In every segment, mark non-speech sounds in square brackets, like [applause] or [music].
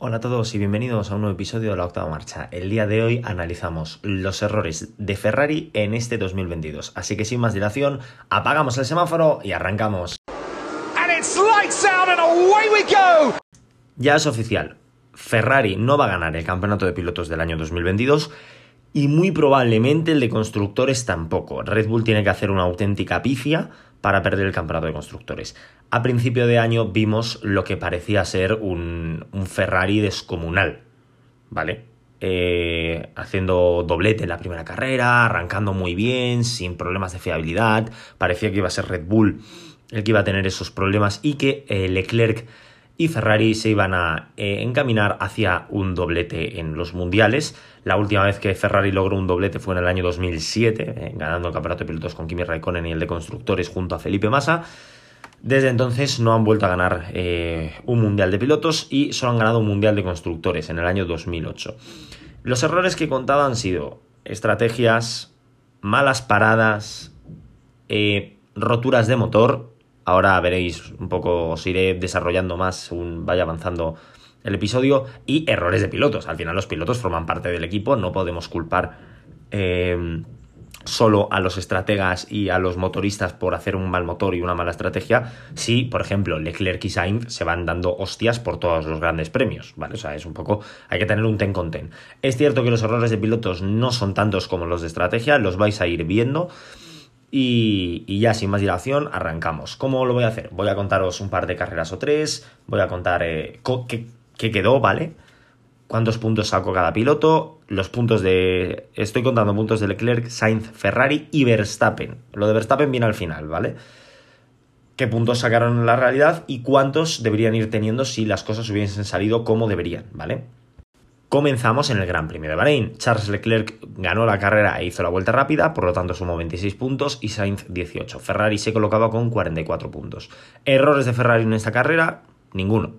Hola a todos y bienvenidos a un nuevo episodio de la octava marcha. El día de hoy analizamos los errores de Ferrari en este 2022. Así que sin más dilación, apagamos el semáforo y arrancamos. Ya es oficial, Ferrari no va a ganar el campeonato de pilotos del año 2022 y muy probablemente el de constructores tampoco. Red Bull tiene que hacer una auténtica pifia para perder el campeonato de constructores. A principio de año vimos lo que parecía ser un, Ferrari descomunal, ¿vale? Eh, haciendo doblete en la primera carrera, arrancando muy bien, sin problemas de fiabilidad, parecía que iba a ser Red Bull el que iba a tener esos problemas y que eh, Leclerc y Ferrari se iban a eh, encaminar hacia un doblete en los mundiales. La última vez que Ferrari logró un doblete fue en el año 2007, eh, ganando el campeonato de pilotos con Kimi Raikkonen y el de constructores junto a Felipe Massa. Desde entonces no han vuelto a ganar eh, un mundial de pilotos y solo han ganado un mundial de constructores en el año 2008. Los errores que he contado han sido estrategias, malas paradas, roturas de motor, Ahora veréis un poco, os iré desarrollando más según vaya avanzando el episodio. Y errores de pilotos. Al final los pilotos forman parte del equipo, no podemos culpar em, solo a los estrategas y a los motoristas por hacer un mal motor y una mala estrategia. Si, por ejemplo, Leclerc y Sainz se van dando hostias por todos los grandes premios, ¿vale? O sea, es un poco, hay que tener un ten con ten. Es cierto que los errores de pilotos no son tantos como los de estrategia, los vais a ir viendo. Y, ya sin más dilación, arrancamos. ¿Cómo lo voy a hacer? Voy a contaros un par de carreras o tres, voy a contar eh, qué, quedó, ¿vale? Cuántos puntos sacó cada piloto, los puntos de... Estoy contando puntos de Leclerc, Sainz, Ferrari y Verstappen. Lo de Verstappen viene al final, ¿vale? qué puntos sacaron en la realidad y cuántos deberían ir teniendo si las cosas hubiesen salido como deberían, ¿vale? Comenzamos en el Gran Premio de Bahrein. Charles Leclerc ganó la carrera e hizo la vuelta rápida, por lo tanto sumó 26 puntos y Sainz 18. Ferrari se colocaba con 44 puntos. Errores de Ferrari en esta carrera, ninguno.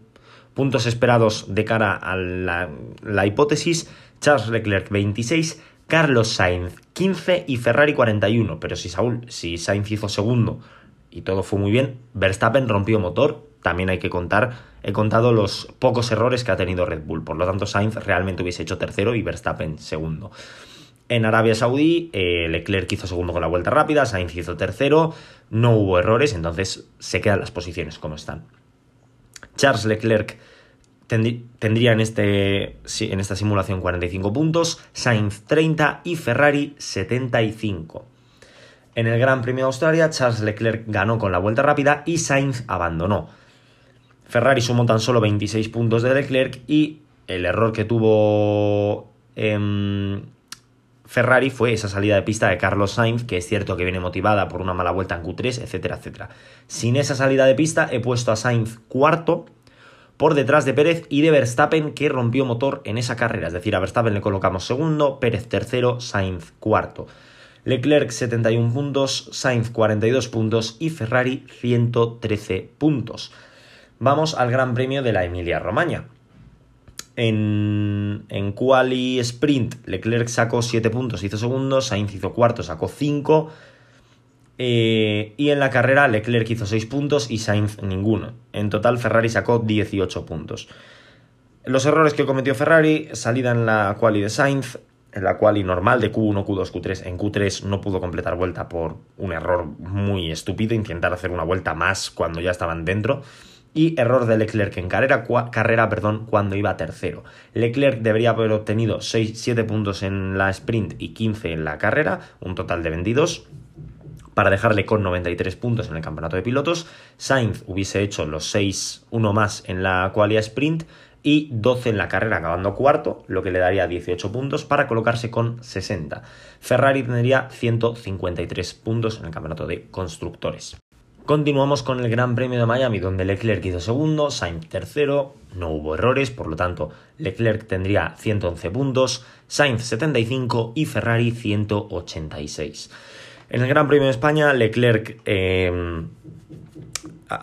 Puntos esperados de cara a la, hipótesis, Charles Leclerc 26, Carlos Sainz 15 y Ferrari 41. Pero si, Saúl, si Sainz hizo segundo y todo fue muy bien, Verstappen rompió motor también hay que contar, he contado los pocos errores que ha tenido Red Bull, por lo tanto Sainz realmente hubiese hecho tercero y Verstappen segundo. En Arabia Saudí, eh, Leclerc hizo segundo con la vuelta rápida, Sainz hizo tercero, no hubo errores, entonces se quedan las posiciones como están. Charles Leclerc tendría en, este, en esta simulación 45 puntos, Sainz 30 y Ferrari 75. En el Gran Premio de Australia, Charles Leclerc ganó con la vuelta rápida y Sainz abandonó. Ferrari sumó tan solo 26 puntos de Leclerc y el error que tuvo em, Ferrari fue esa salida de pista de Carlos Sainz, que es cierto que viene motivada por una mala vuelta en Q3, etcétera, etcétera. Sin esa salida de pista he puesto a Sainz cuarto por detrás de Pérez y de Verstappen que rompió motor en esa carrera. Es decir, a Verstappen le colocamos segundo, Pérez tercero, Sainz cuarto. Leclerc 71 puntos, Sainz 42 puntos y Ferrari 113 puntos. Vamos al Gran Premio de la Emilia-Romagna. En, en Quali Sprint, Leclerc sacó 7 puntos, hizo segundo, Sainz hizo cuarto, sacó 5. Eh, y en la carrera, Leclerc hizo 6 puntos y Sainz ninguno. En total, Ferrari sacó 18 puntos. Los errores que cometió Ferrari, salida en la quali de Sainz, en la quali normal de Q1, Q2, Q3. En Q3 no pudo completar vuelta por un error muy estúpido, intentar hacer una vuelta más cuando ya estaban dentro y error de Leclerc en carrera, carrera perdón, cuando iba tercero. Leclerc debería haber obtenido 6, 7 puntos en la sprint y 15 en la carrera, un total de 22 para dejarle con 93 puntos en el campeonato de pilotos. Sainz hubiese hecho los 6, 1 más en la qualia sprint y 12 en la carrera acabando cuarto, lo que le daría 18 puntos para colocarse con 60. Ferrari tendría 153 puntos en el campeonato de constructores. Continuamos con el Gran Premio de Miami, donde Leclerc hizo segundo, Sainz tercero, no hubo errores, por lo tanto Leclerc tendría 111 puntos, Sainz 75 y Ferrari 186. En el Gran Premio de España, Leclerc em,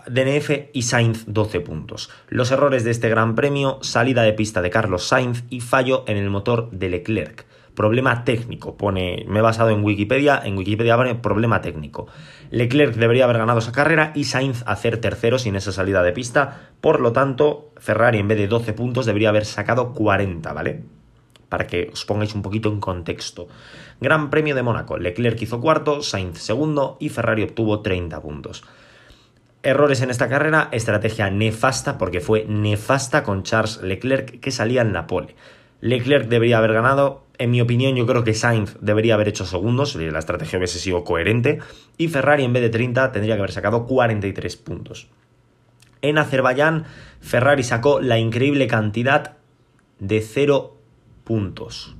DNF y Sainz 12 puntos. Los errores de este Gran Premio, salida de pista de Carlos Sainz y fallo en el motor de Leclerc. Problema técnico, pone, me he basado en Wikipedia, en Wikipedia pone problema técnico. Leclerc debería haber ganado esa carrera y Sainz hacer tercero sin esa salida de pista, por lo tanto, Ferrari en vez de 12 puntos debería haber sacado 40, ¿vale? Para que os pongáis un poquito en contexto. Gran Premio de Mónaco, Leclerc hizo cuarto, Sainz segundo y Ferrari obtuvo 30 puntos. Errores en esta carrera, estrategia nefasta, porque fue nefasta con Charles Leclerc que salía en la pole. Leclerc debería haber ganado, en mi opinión yo creo que Sainz debería haber hecho segundos, la estrategia hubiese sido coherente, y Ferrari en vez de 30 tendría que haber sacado 43 puntos. En Azerbaiyán, Ferrari sacó la increíble cantidad de 0 puntos.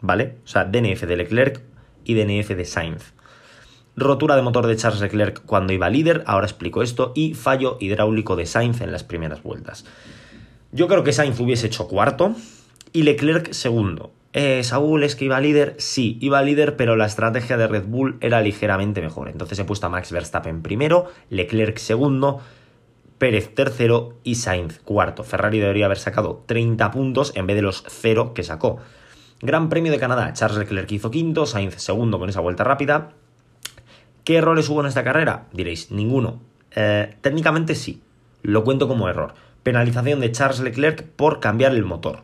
¿Vale? O sea, DNF de Leclerc y DNF de Sainz rotura de motor de Charles Leclerc cuando iba líder, ahora explico esto, y fallo hidráulico de Sainz en las primeras vueltas. Yo creo que Sainz hubiese hecho cuarto y Leclerc segundo. Eh, Saúl es que iba líder, sí, iba líder, pero la estrategia de Red Bull era ligeramente mejor. Entonces he puesto a Max Verstappen primero, Leclerc segundo, Pérez tercero y Sainz cuarto. Ferrari debería haber sacado 30 puntos en vez de los 0 que sacó. Gran Premio de Canadá, Charles Leclerc hizo quinto, Sainz segundo con esa vuelta rápida, ¿Qué errores hubo en esta carrera? Diréis, ninguno. Eh, técnicamente sí, lo cuento como error. Penalización de Charles Leclerc por cambiar el motor.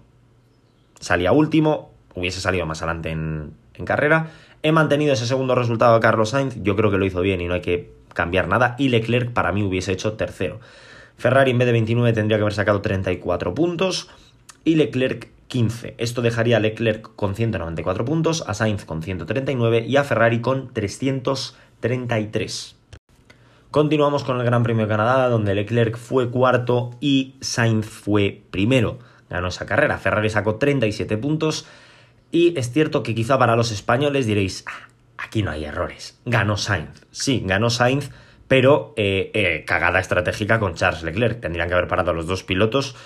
Salía último, hubiese salido más adelante en, carrera. He mantenido ese segundo resultado de Carlos Sainz, yo creo que lo hizo bien y no hay que cambiar nada. Y Leclerc para mí hubiese hecho tercero. Ferrari en vez de 29 tendría que haber sacado 34 puntos y Leclerc 15. Esto dejaría a Leclerc con 194 puntos, a Sainz con 139 y a Ferrari con 300 33. Continuamos con el Gran Premio de Canadá, donde Leclerc fue cuarto y Sainz fue primero. Ganó esa carrera. Ferrari sacó 37 puntos. Y es cierto que quizá para los españoles diréis, ah, aquí no hay errores. Ganó Sainz. Sí, ganó Sainz, pero eh, eh, cagada estratégica con Charles Leclerc. Tendrían que haber parado a los dos pilotos,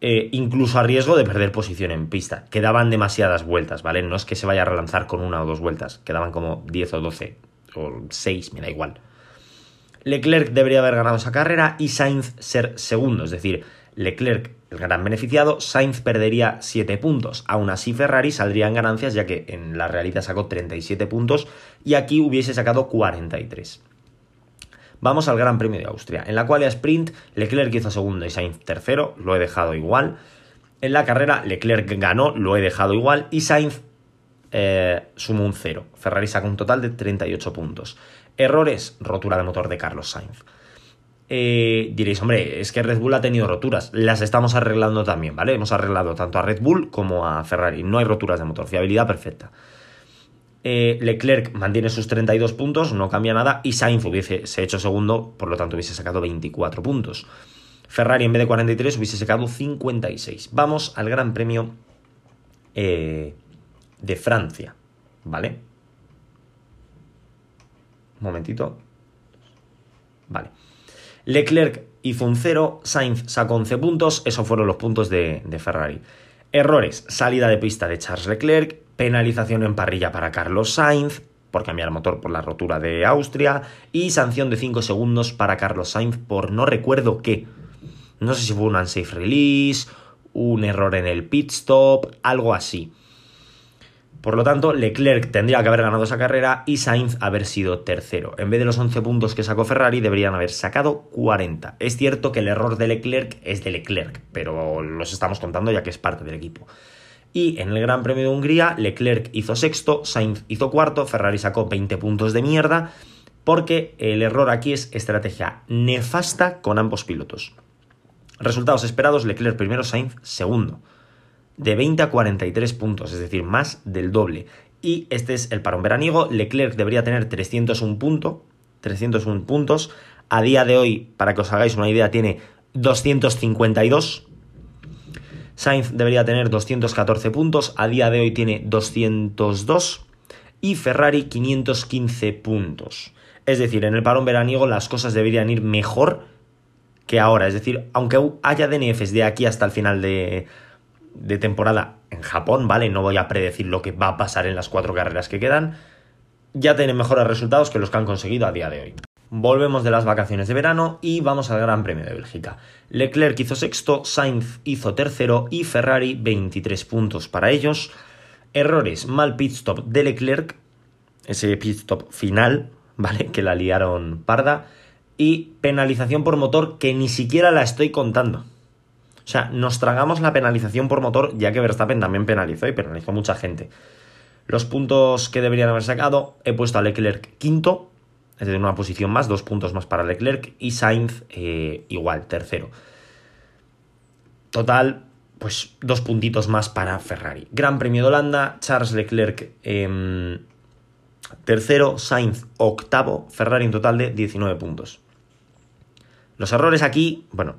eh, incluso a riesgo de perder posición en pista. Quedaban demasiadas vueltas, ¿vale? No es que se vaya a relanzar con una o dos vueltas, quedaban como 10 o 12 o 6, me da igual. Leclerc debería haber ganado esa carrera y Sainz ser segundo, es decir, Leclerc el gran beneficiado, Sainz perdería 7 puntos. Aún así Ferrari saldría en ganancias ya que en la realidad sacó 37 puntos y aquí hubiese sacado 43. Vamos al Gran Premio de Austria, en la cual a sprint Leclerc hizo segundo y Sainz tercero, lo he dejado igual. En la carrera Leclerc ganó, lo he dejado igual y Sainz eh, sumó un 0. Ferrari sacó un total de 38 puntos. Errores, rotura de motor de Carlos Sainz. Eh, diréis, hombre, es que Red Bull ha tenido roturas. Las estamos arreglando también, ¿vale? Hemos arreglado tanto a Red Bull como a Ferrari. No hay roturas de motor, fiabilidad perfecta. Eh, Leclerc mantiene sus 32 puntos, no cambia nada, y Sainz hubiese se hecho segundo, por lo tanto hubiese sacado 24 puntos. Ferrari en vez de 43 hubiese sacado 56. Vamos al Gran Premio eh, de Francia, ¿vale? Un momentito. Vale. Leclerc hizo un 0, Sainz sacó 11 puntos, esos fueron los puntos de, Ferrari. Errores, salida de pista de Charles Leclerc, penalización en parrilla para Carlos Sainz por cambiar motor por la rotura de Austria y sanción de 5 segundos para Carlos Sainz por no recuerdo qué. No sé si fue un unsafe release, un error en el pit stop, algo así. Por lo tanto, Leclerc tendría que haber ganado esa carrera y Sainz haber sido tercero. En vez de los 11 puntos que sacó Ferrari, deberían haber sacado 40. Es cierto que el error de Leclerc es de Leclerc, pero los estamos contando ya que es parte del equipo. Y en el Gran Premio de Hungría, Leclerc hizo sexto, Sainz hizo cuarto, Ferrari sacó 20 puntos de mierda, porque el error aquí es estrategia nefasta con ambos pilotos. Resultados esperados, Leclerc primero, Sainz segundo de 20 a 43 puntos, es decir, más del doble. Y este es el parón veraniego. Leclerc debería tener 301 puntos. 301 puntos. A día de hoy, para que os hagáis una idea, tiene 252. Sainz debería tener 214 puntos. A día de hoy tiene 202. Y Ferrari 515 puntos. Es decir, en el parón veraniego las cosas deberían ir mejor que ahora. Es decir, aunque haya DNFs de aquí hasta el final de, de temporada en Japón, ¿vale? No voy a predecir lo que va a pasar en las cuatro carreras que quedan. Ya tienen mejores resultados que los que han conseguido a día de hoy. Volvemos de las vacaciones de verano y vamos al Gran Premio de Bélgica. Leclerc hizo sexto, Sainz hizo tercero y Ferrari 23 puntos para ellos. Errores, mal pit stop de Leclerc, ese pit stop final, ¿vale? Que la liaron parda. Y penalización por motor que ni siquiera la estoy contando. O sea, nos tragamos la penalización por motor, ya que Verstappen también penalizó y penalizó mucha gente. Los puntos que deberían haber sacado, he puesto a Leclerc quinto, es decir, una posición más, dos puntos más para Leclerc, y Sainz eh, igual, tercero. Total, pues dos puntitos más para Ferrari. Gran Premio de Holanda, Charles Leclerc em, tercero, Sainz octavo, Ferrari en total de 19 puntos. Los errores aquí, bueno,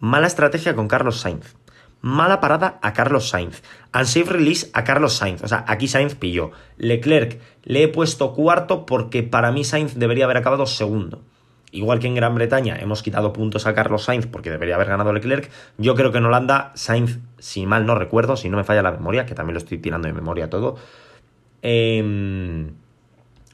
mala estrategia con Carlos Sainz. Mala parada a Carlos Sainz. Unsafe release a Carlos Sainz. O sea, aquí Sainz pilló. Leclerc le he puesto cuarto porque para mí Sainz debería haber acabado segundo. Igual que en Gran Bretaña hemos quitado puntos a Carlos Sainz porque debería haber ganado Leclerc, yo creo que en Holanda Sainz, si mal no recuerdo, si no me falla la memoria, que también lo estoy tirando de memoria todo, eh,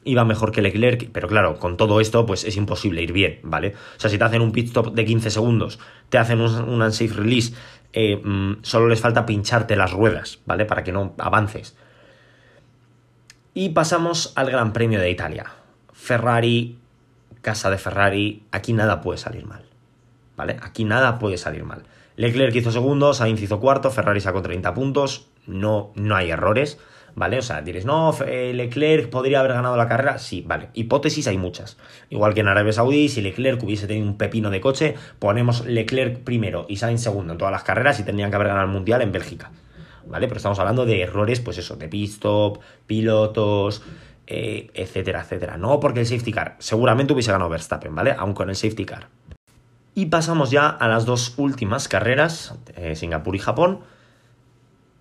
iba mejor que Leclerc, pero claro, con todo esto pues es imposible ir bien, ¿vale? O sea, si te hacen un pit stop de 15 segundos, te hacen un, unsafe release, eh, mm, solo les falta pincharte las ruedas, ¿vale? Para que no avances. Y pasamos al Gran Premio de Italia. Ferrari, casa de Ferrari, aquí nada puede salir mal, ¿vale? Aquí nada puede salir mal. Leclerc hizo segundo, Sainz hizo cuarto, Ferrari sacó 30 puntos, no, no hay errores. ¿Vale? O sea, diréis, no, eh, Leclerc podría haber ganado la carrera. Sí, vale. Hipótesis hay muchas. Igual que en Arabia Saudí, si Leclerc hubiese tenido un pepino de coche, ponemos Leclerc primero y Sainz segundo en todas las carreras y tendrían que haber ganado el mundial en Bélgica. ¿Vale? Pero estamos hablando de errores, pues eso, de pit stop, pilotos, eh, etcétera, etcétera. No porque el safety car, seguramente hubiese ganado Verstappen, ¿vale? Aún con el safety car. Y pasamos ya a las dos últimas carreras, eh, Singapur y Japón.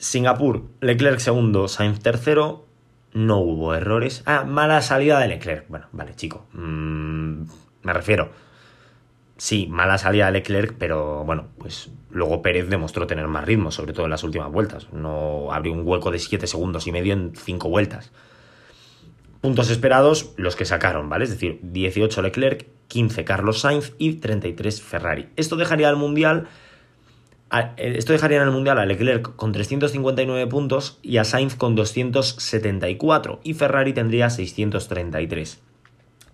Singapur, Leclerc segundo, Sainz tercero. No hubo errores. Ah, mala salida de Leclerc. Bueno, vale, chico. Mm, me refiero. Sí, mala salida de Leclerc, pero bueno, pues luego Pérez demostró tener más ritmo, sobre todo en las últimas vueltas. No abrió un hueco de 7 segundos y medio en 5 vueltas. Puntos esperados, los que sacaron, ¿vale? Es decir, 18 Leclerc, 15 Carlos Sainz y 33 Ferrari. Esto dejaría al Mundial eh, esto dejaría en el Mundial a Leclerc con 359 puntos y a Sainz con 274 y Ferrari tendría 633.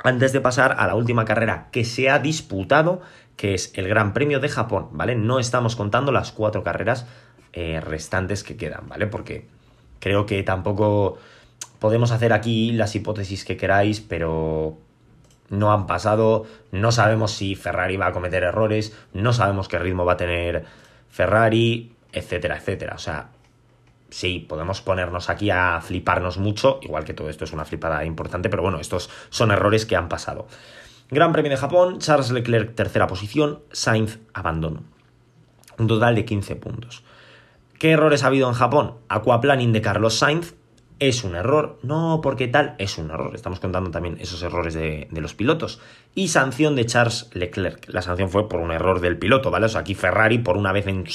Antes de pasar a la última carrera que se ha disputado, que es el Gran Premio de Japón, ¿vale? No estamos contando las cuatro carreras eh, restantes que quedan, ¿vale? Porque creo que tampoco podemos hacer aquí las hipótesis que queráis, pero no han pasado, no sabemos si Ferrari va a cometer errores, no sabemos qué ritmo va a tener Ferrari, etcétera, etcétera. O sea, sí, podemos ponernos aquí a fliparnos mucho, igual que todo esto es una flipada importante, pero bueno, estos son errores que han pasado. Gran Premio de Japón, Charles Leclerc tercera posición, Sainz abandono. Un total de 15 puntos. ¿Qué errores ha habido en Japón? Aquaplaning de Carlos Sainz, es un error, no porque tal, es un error. Estamos contando también esos errores de, los pilotos. Y sanción de Charles Leclerc. La sanción fue por un error del piloto, ¿vale? O sea, aquí Ferrari, por una vez en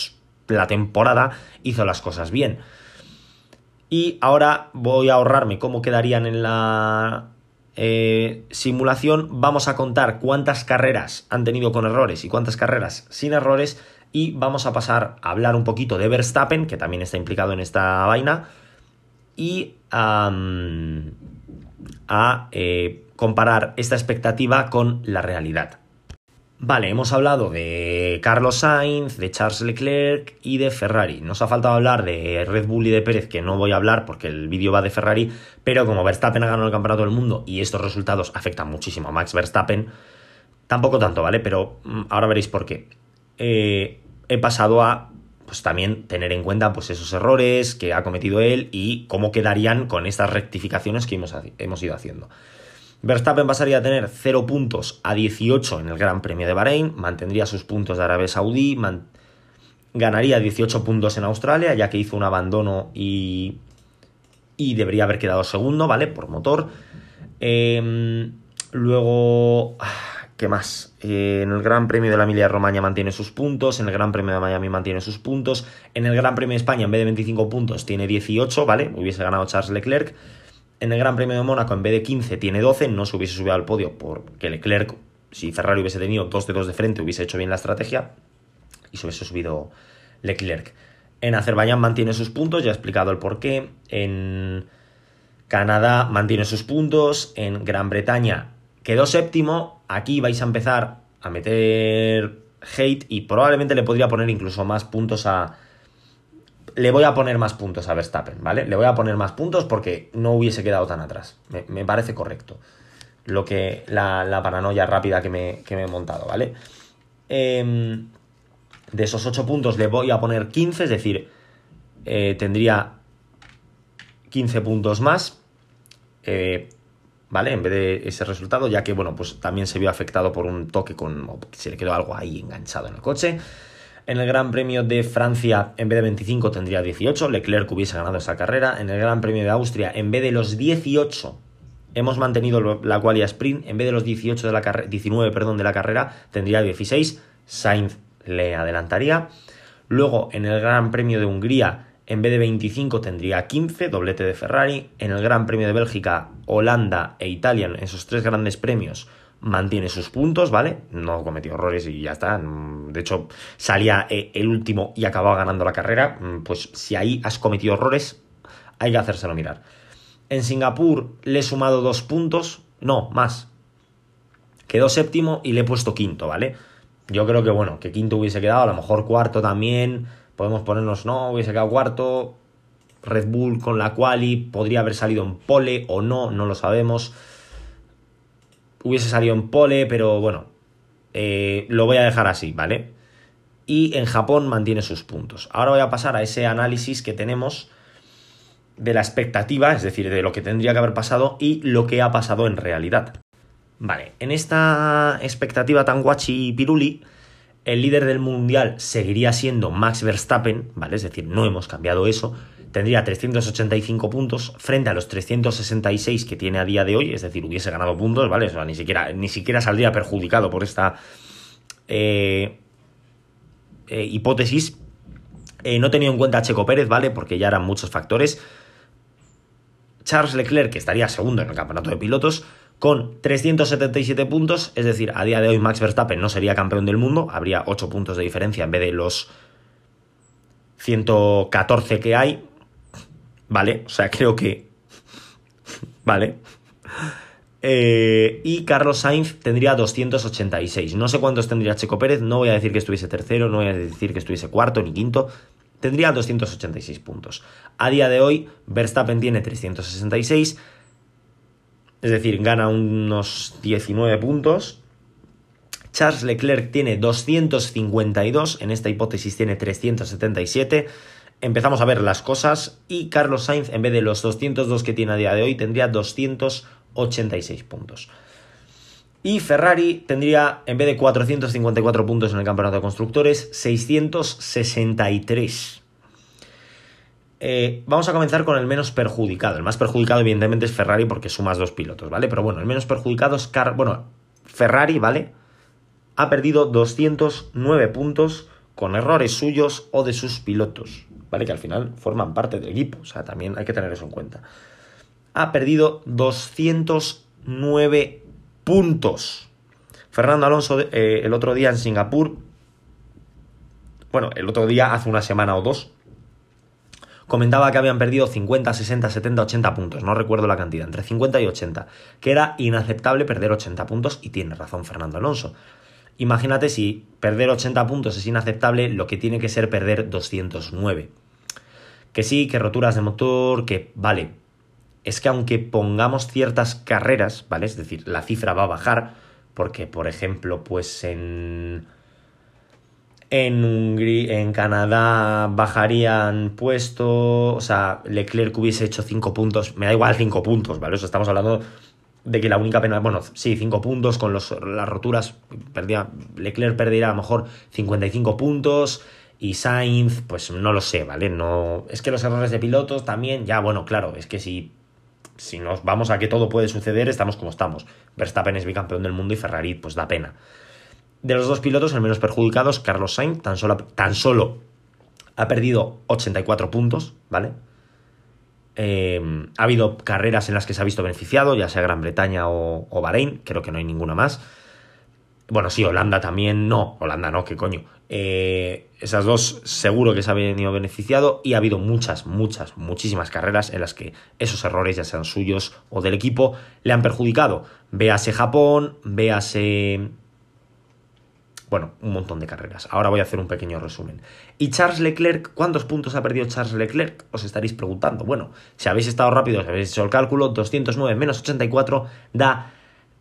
la temporada, hizo las cosas bien. Y ahora voy a ahorrarme cómo quedarían en la eh, simulación. Vamos a contar cuántas carreras han tenido con errores y cuántas carreras sin errores. Y vamos a pasar a hablar un poquito de Verstappen, que también está implicado en esta vaina y a eh, comparar esta expectativa con la realidad. Vale, hemos hablado de Carlos Sainz, de Charles Leclerc y de Ferrari. Nos ha faltado hablar de Red Bull y de Pérez, que no voy a hablar porque el vídeo va de Ferrari, pero como Verstappen ha ganado el campeonato del mundo y estos resultados afectan muchísimo a Max Verstappen, tampoco tanto, ¿vale? Pero mm, ahora veréis por qué. Eh, he pasado a pues también tener en cuenta pues esos errores que ha cometido él y cómo quedarían con estas rectificaciones que hemos, hemos ido haciendo. Verstappen pasaría a tener 0 puntos a 18 en el Gran Premio de Bahrein, mantendría sus puntos de Arabia Saudí, ganaría 18 puntos en Australia, ya que hizo un abandono y, y debería haber quedado segundo, ¿vale? Por motor. Em, luego... ¿Qué más? Eh, en el Gran Premio de la Emilia Romagna mantiene sus puntos, en el Gran Premio de Miami mantiene sus puntos, en el Gran Premio de España en vez de 25 puntos tiene 18, ¿vale? Hubiese ganado Charles Leclerc. En el Gran Premio de Mónaco en vez de 15 tiene 12, no se hubiese subido al podio porque Leclerc, si Ferrari hubiese tenido dos dedos de frente, hubiese hecho bien la estrategia y se hubiese subido Leclerc. En Azerbaiyán mantiene sus puntos, ya he explicado el porqué. En Canadá mantiene sus puntos. En Gran Bretaña quedó séptimo. Aquí vais a empezar a meter hate y probablemente le podría poner incluso más puntos a... Le voy a poner más puntos a Verstappen, ¿vale? Le voy a poner más puntos porque no hubiese quedado tan atrás. Me, parece correcto. Lo que. La, paranoia rápida que me, he montado, ¿vale? Em, de esos 8 puntos le voy a poner 15, es decir, eh, tendría 15 puntos más. Eh, ¿vale? En vez de ese resultado, ya que, bueno, pues también se vio afectado por un toque con... se le quedó algo ahí enganchado en el coche. En el Gran Premio de Francia, en vez de 25, tendría 18. Leclerc hubiese ganado esa carrera. En el Gran Premio de Austria, en vez de los 18, hemos mantenido la qualia sprint. En vez de los 18 de la 19 perdón, de la carrera, tendría 16. Sainz le adelantaría. Luego, en el Gran Premio de Hungría, en vez de 25 tendría 15, doblete de Ferrari. En el Gran Premio de Bélgica, Holanda e Italia, en esos tres grandes premios, mantiene sus puntos, ¿vale? No cometió errores y ya está. De hecho, salía eh, el último y acababa ganando la carrera. Mm, pues si ahí has cometido errores, hay que hacérselo mirar. En Singapur le he sumado dos puntos, no, más. Quedó séptimo y le he puesto quinto, ¿vale? Yo creo que bueno, que quinto hubiese quedado, a lo mejor cuarto también Podemos ponernos, no, hubiese quedado cuarto. Red Bull con la quali podría haber salido en pole o no, no lo sabemos. Hubiese salido en pole, pero bueno, eh, lo voy a dejar así, ¿vale? Y en Japón mantiene sus puntos. Ahora voy a pasar a ese análisis que tenemos de la expectativa, es decir, de lo que tendría que haber pasado y lo que ha pasado en realidad. Vale, en esta expectativa tan guachi piruli, el líder del mundial seguiría siendo Max Verstappen, ¿vale? Es decir, no hemos cambiado eso. Tendría 385 puntos frente a los 366 que tiene a día de hoy, es decir, hubiese ganado puntos, ¿vale? O sea, ni siquiera, ni siquiera saldría perjudicado por esta eh, eh, hipótesis. Eh, no he tenido en cuenta a Checo Pérez, ¿vale? Porque ya eran muchos factores. Charles Leclerc, que estaría segundo en el campeonato de pilotos, con 377 puntos, es decir, a día de hoy Max Verstappen no sería campeón del mundo, habría 8 puntos de diferencia en vez de los 114 que hay, ¿vale? O sea, creo que... [laughs] ¿Vale? Eh, y Carlos Sainz tendría 286. No sé cuántos tendría Checo Pérez, no voy a decir que estuviese tercero, no voy a decir que estuviese cuarto ni quinto. Tendría 286 puntos. A día de hoy, Verstappen tiene 366 es decir, gana unos 19 puntos. Charles Leclerc tiene 252, en esta hipótesis tiene 377. Empezamos a ver las cosas y Carlos Sainz, en vez de los 202 que tiene a día de hoy, tendría 286 puntos. Y Ferrari tendría, en vez de 454 puntos en el campeonato de constructores, 663. Eh, vamos a comenzar con el menos perjudicado. El más perjudicado, evidentemente, es Ferrari porque sumas dos pilotos, ¿vale? Pero bueno, el menos perjudicado es bueno, Ferrari, ¿vale? Ha perdido 209 puntos con errores suyos o de sus pilotos, ¿vale? Que al final forman parte del equipo, o sea, también hay que tener eso en cuenta. Ha perdido 209 puntos. Fernando Alonso eh, el otro día en Singapur, bueno, el otro día hace una semana o dos, comentaba que habían perdido 50, 60, 70, 80 puntos, no recuerdo la cantidad, entre 50 y 80, que era inaceptable perder 80 puntos y tiene razón Fernando Alonso. Imagínate si perder 80 puntos es inaceptable, lo que tiene que ser perder 209. Que sí, que roturas de motor, que vale. Es que aunque pongamos ciertas carreras, ¿vale? Es decir, la cifra va a bajar, porque por ejemplo, pues en en, en Canadá bajarían puesto, o sea, Leclerc hubiese hecho 5 puntos, me da igual 5 puntos, ¿vale? O sea, estamos hablando de que la única pena, bueno, sí, 5 puntos con los, las roturas, perdía, Leclerc perdería a lo mejor 55 puntos y Sainz, pues no lo sé, ¿vale? No, es que los errores de pilotos también, ya, bueno, claro, es que si, si nos vamos a que todo puede suceder, estamos como estamos. Verstappen es bicampeón del mundo y Ferrari, pues da pena. De los dos pilotos, el menos perjudicado es Carlos Sainz, tan solo, ha perdido 84 puntos, ¿vale? Eh, ha habido carreras en las que se ha visto beneficiado, ya sea Gran Bretaña o, Bahrein, creo que no hay ninguna más. Bueno, sí, Holanda también no. Holanda no, qué coño. Eh, esas dos seguro que se han venido beneficiado y ha habido muchas, muchas, muchísimas carreras en las que esos errores, ya sean suyos o del equipo, le han perjudicado. Véase Japón, véase... Bueno, un montón de carreras. Ahora voy a hacer un pequeño resumen. ¿Y Charles Leclerc? ¿Cuántos puntos ha perdido Charles Leclerc? Os estaréis preguntando. Bueno, si habéis estado rápidos, si habéis hecho el cálculo, 209 menos 84 da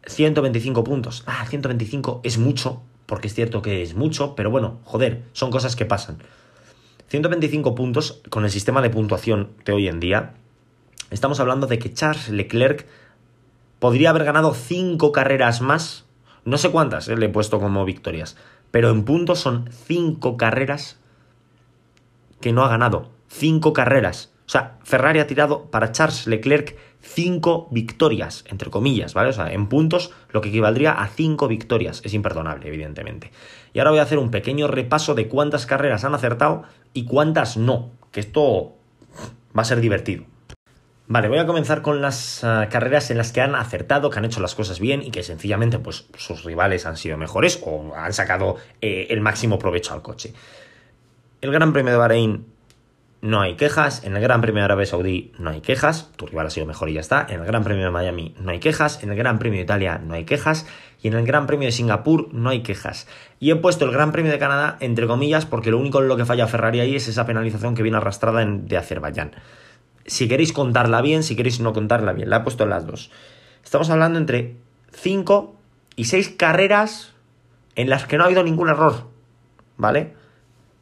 125 puntos. Ah, 125 es mucho, porque es cierto que es mucho, pero bueno, joder, son cosas que pasan. 125 puntos con el sistema de puntuación de hoy en día. Estamos hablando de que Charles Leclerc podría haber ganado 5 carreras más. No sé cuántas eh, le he puesto como victorias, pero en puntos son 5 carreras que no ha ganado. 5 carreras. O sea, Ferrari ha tirado para Charles Leclerc 5 victorias, entre comillas, ¿vale? O sea, en puntos, lo que equivaldría a 5 victorias. Es imperdonable, evidentemente. Y ahora voy a hacer un pequeño repaso de cuántas carreras han acertado y cuántas no, que esto va a ser divertido. Vale, voy a comenzar con las uh, carreras en las que han acertado, que han hecho las cosas bien y que sencillamente pues, sus rivales han sido mejores o han sacado eh, el máximo provecho al coche. El Gran Premio de Bahrein no hay quejas. En el Gran Premio de Arabia Saudí no hay quejas. Tu rival ha sido mejor y ya está. En el Gran Premio de Miami no hay quejas. En el Gran Premio de Italia no hay quejas. Y en el Gran Premio de Singapur no hay quejas. Y he puesto el Gran Premio de Canadá entre comillas porque lo único en lo que falla Ferrari ahí es esa penalización que viene arrastrada de Azerbaiyán. Si queréis contarla bien, si queréis no contarla bien, la he puesto en las dos. Estamos hablando entre 5 y 6 carreras en las que no ha habido ningún error. ¿Vale?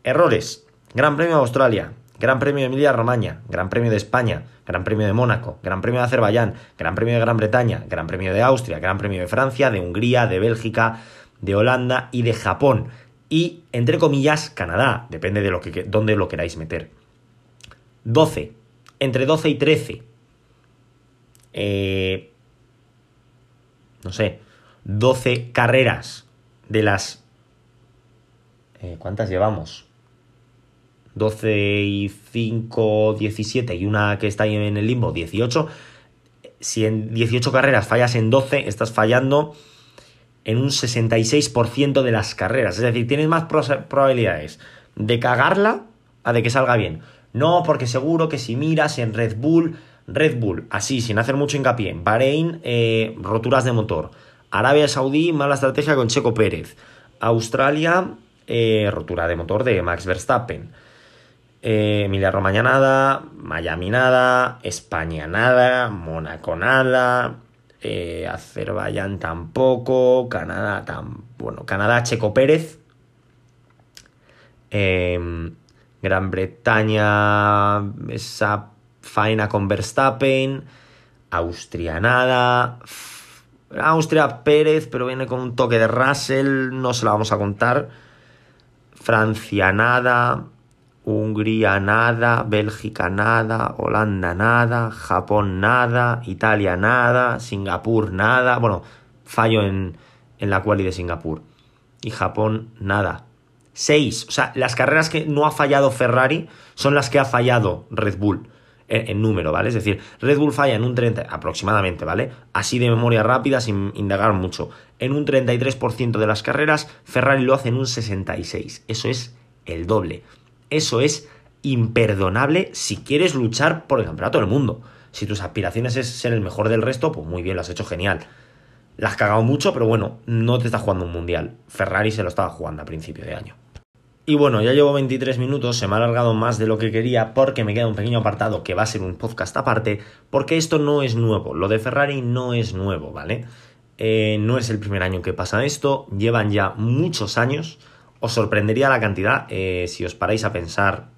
Errores. Gran Premio de Australia, Gran Premio de Emilia-Romagna, Gran Premio de España, Gran Premio de Mónaco, Gran Premio de Azerbaiyán, Gran Premio de Gran Bretaña, Gran Premio de Austria, Gran Premio de Francia, de Hungría, de Bélgica, de Holanda y de Japón. Y, entre comillas, Canadá, depende de lo que, dónde lo queráis meter. 12. Entre 12 y 13. Eh, no sé. 12 carreras de las... Eh, ¿Cuántas llevamos? 12 y 5, 17 y una que está ahí en el limbo, 18. Si en 18 carreras fallas en 12, estás fallando en un 66% de las carreras. Es decir, tienes más probabilidades de cagarla a de que salga bien. No, porque seguro que si miras en Red Bull, Red Bull, así, sin hacer mucho hincapié, Bahrein, eh, roturas de motor. Arabia Saudí, mala estrategia con Checo Pérez. Australia, eh, rotura de motor de Max Verstappen. Eh, Emilia Romagna nada, Miami nada, España nada, Mónaco nada, eh, Azerbaiyán tampoco, Canadá tan bueno, Canadá Checo Pérez, em, Gran Bretaña esa faena con Verstappen, Austria nada, Austria Pérez, pero viene con un toque de Russell, no se la vamos a contar, Francia nada, Hungría nada, Bélgica nada, Holanda nada, Japón nada, Italia nada, Singapur nada, bueno, fallo en, en la quali de Singapur. Y Japón nada. Seis, o sea, las carreras que no ha fallado Ferrari son las que ha fallado Red Bull en, número, ¿vale? Es decir, Red Bull falla en un 30, aproximadamente, ¿vale? Así de memoria rápida, sin indagar mucho. En un 33% de las carreras, Ferrari lo hace en un 66. Eso es el doble. Eso es imperdonable si quieres luchar por el campeonato del mundo. Si tus aspiraciones es ser el mejor del resto, pues muy bien, lo has hecho genial. La has cagado mucho, pero bueno, no te estás jugando un mundial. Ferrari se lo estaba jugando a principio de año. Y bueno, ya llevo 23 minutos, se me ha alargado más de lo que quería porque me queda un pequeño apartado que va a ser un podcast aparte, porque esto no es nuevo, lo de Ferrari no es nuevo, ¿vale? Eh, no es el primer año que pasa esto, llevan ya muchos años os sorprendería la cantidad eh, si os paráis a pensar.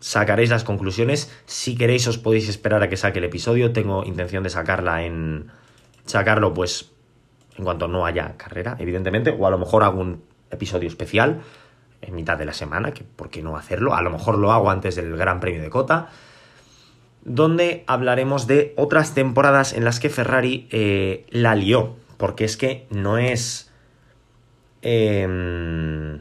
Sacaréis las conclusiones. Si queréis, os podéis esperar a que saque el episodio. Tengo intención de sacarla en. Sacarlo, pues. En cuanto no haya carrera, evidentemente. O a lo mejor hago un episodio especial en mitad de la semana. Que por qué no hacerlo. A lo mejor lo hago antes del Gran Premio de Cota. Donde hablaremos de otras temporadas en las que Ferrari eh, la lió. Porque es que no es Em,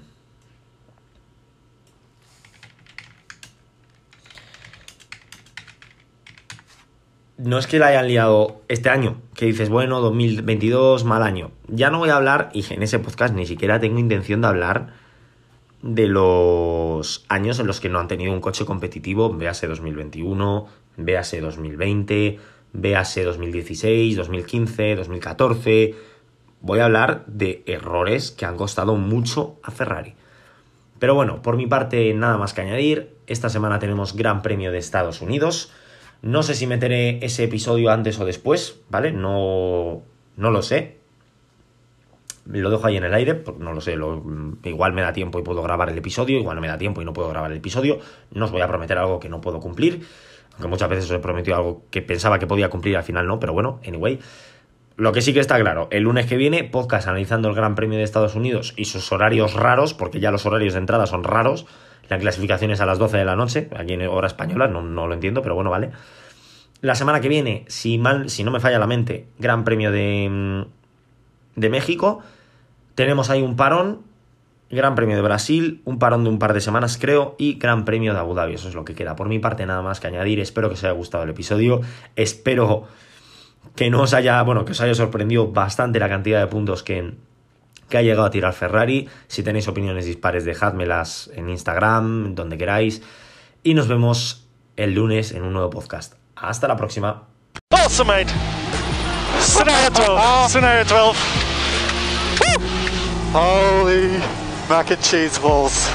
no es que la hayan liado este año, que dices, bueno, 2022, mal año. Ya no voy a hablar, y en ese podcast ni siquiera tengo intención de hablar de los años en los que no han tenido un coche competitivo, véase 2021, véase 2020, véase 2016, 2015, 2014. Voy a hablar de errores que han costado mucho a Ferrari. Pero bueno, por mi parte nada más que añadir. Esta semana tenemos Gran Premio de Estados Unidos. No sé si meteré ese episodio antes o después, ¿vale? No, no lo sé. Lo dejo ahí en el aire, porque no lo sé. Igual me da tiempo y puedo grabar el episodio, igual no me da tiempo y no puedo grabar el episodio. No os voy a prometer algo que no puedo cumplir. Aunque muchas veces os he prometido algo que pensaba que podía cumplir, al final no, pero bueno, anyway. Lo que sí que está claro, el lunes que viene, podcast analizando el Gran Premio de Estados Unidos y sus horarios raros, porque ya los horarios de entrada son raros. La clasificación es a las 12 de la noche, aquí en hora española, no, no lo entiendo, pero bueno, vale. La semana que viene, si, mal, si no me falla la mente, Gran Premio de, mm, de México. Tenemos ahí un parón, Gran Premio de Brasil, un parón de un par de semanas creo, y Gran Premio de Abu Dhabi. Eso es lo que queda. Por mi parte, nada más que añadir. Espero que os haya gustado el episodio. Espero que no os haya, bueno, que os haya sorprendido bastante la cantidad de puntos que, que ha llegado a tirar Ferrari. Si tenéis opiniones dispares, dejádmelas en Instagram, donde queráis. Y nos vemos el lunes en un nuevo podcast. Hasta la próxima. Awesome, mate. Scenario 12. Scenario 12. Holy mac and cheese balls.